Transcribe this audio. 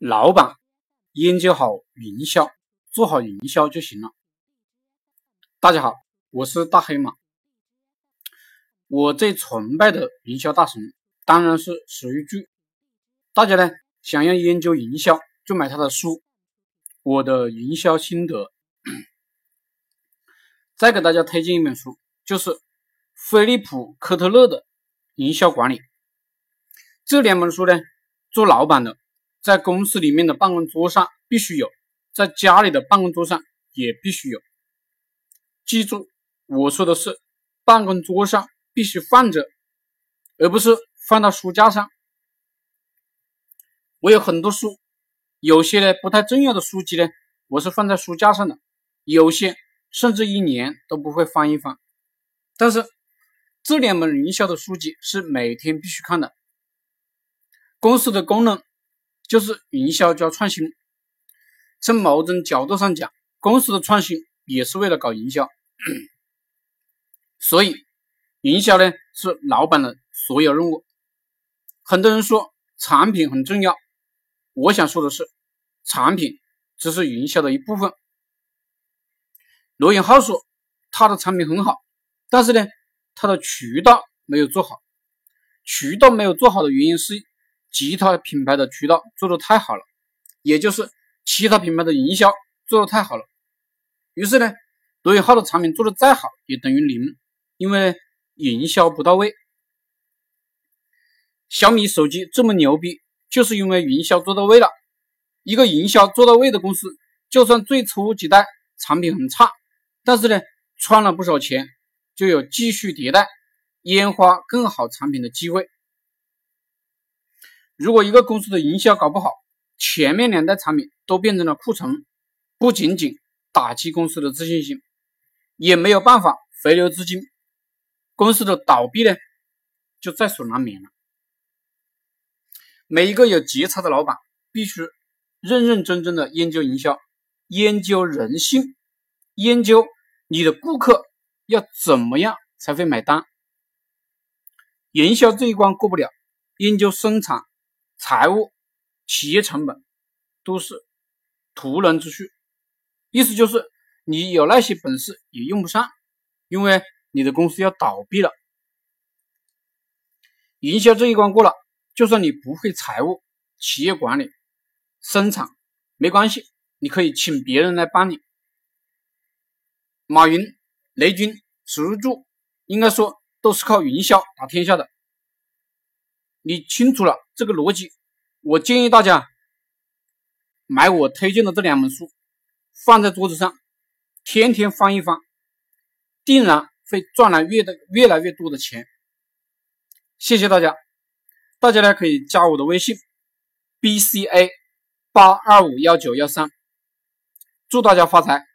老板研究好营销，做好营销就行了。大家好，我是大黑马。我最崇拜的营销大神当然是史玉柱。大家呢想要研究营销，就买他的书《我的营销心得》。再给大家推荐一本书，就是菲利普科特勒的《营销管理》。这两本书呢，做老板的。在公司里面的办公桌上必须有，在家里的办公桌上也必须有。记住，我说的是办公桌上必须放着，而不是放到书架上。我有很多书，有些呢不太重要的书籍呢，我是放在书架上的，有些甚至一年都不会翻一翻。但是这两本营销的书籍是每天必须看的。公司的功能。就是营销加创新，从某种角度上讲，公司的创新也是为了搞营销。所以，营销呢是老板的所有任务。很多人说产品很重要，我想说的是，产品只是营销的一部分。罗永浩说他的产品很好，但是呢，他的渠道没有做好。渠道没有做好的原因是。其他品牌的渠道做的太好了，也就是其他品牌的营销做的太好了。于是呢，罗永浩的产品做的再好也等于零，因为营销不到位。小米手机这么牛逼，就是因为营销做到位了。一个营销做到位的公司，就算最初几代产品很差，但是呢，赚了不少钱，就有继续迭代、研发更好产品的机会。如果一个公司的营销搞不好，前面两代产品都变成了库存，不仅仅打击公司的自信心，也没有办法回流资金，公司的倒闭呢，就在所难免了。每一个有节操的老板，必须认认真真的研究营销，研究人性，研究你的顾客要怎么样才会买单。营销这一关过不了，研究生产。财务、企业成本都是徒能之序，意思就是你有那些本事也用不上，因为你的公司要倒闭了。营销这一关过了，就算你不会财务、企业管理、生产，没关系，你可以请别人来帮你。马云、雷军、史玉柱，应该说都是靠营销打天下的。你清楚了这个逻辑，我建议大家买我推荐的这两本书，放在桌子上，天天翻一翻，定然会赚来越的越来越多的钱。谢谢大家，大家呢可以加我的微信 b c a 八二五幺九幺三，祝大家发财。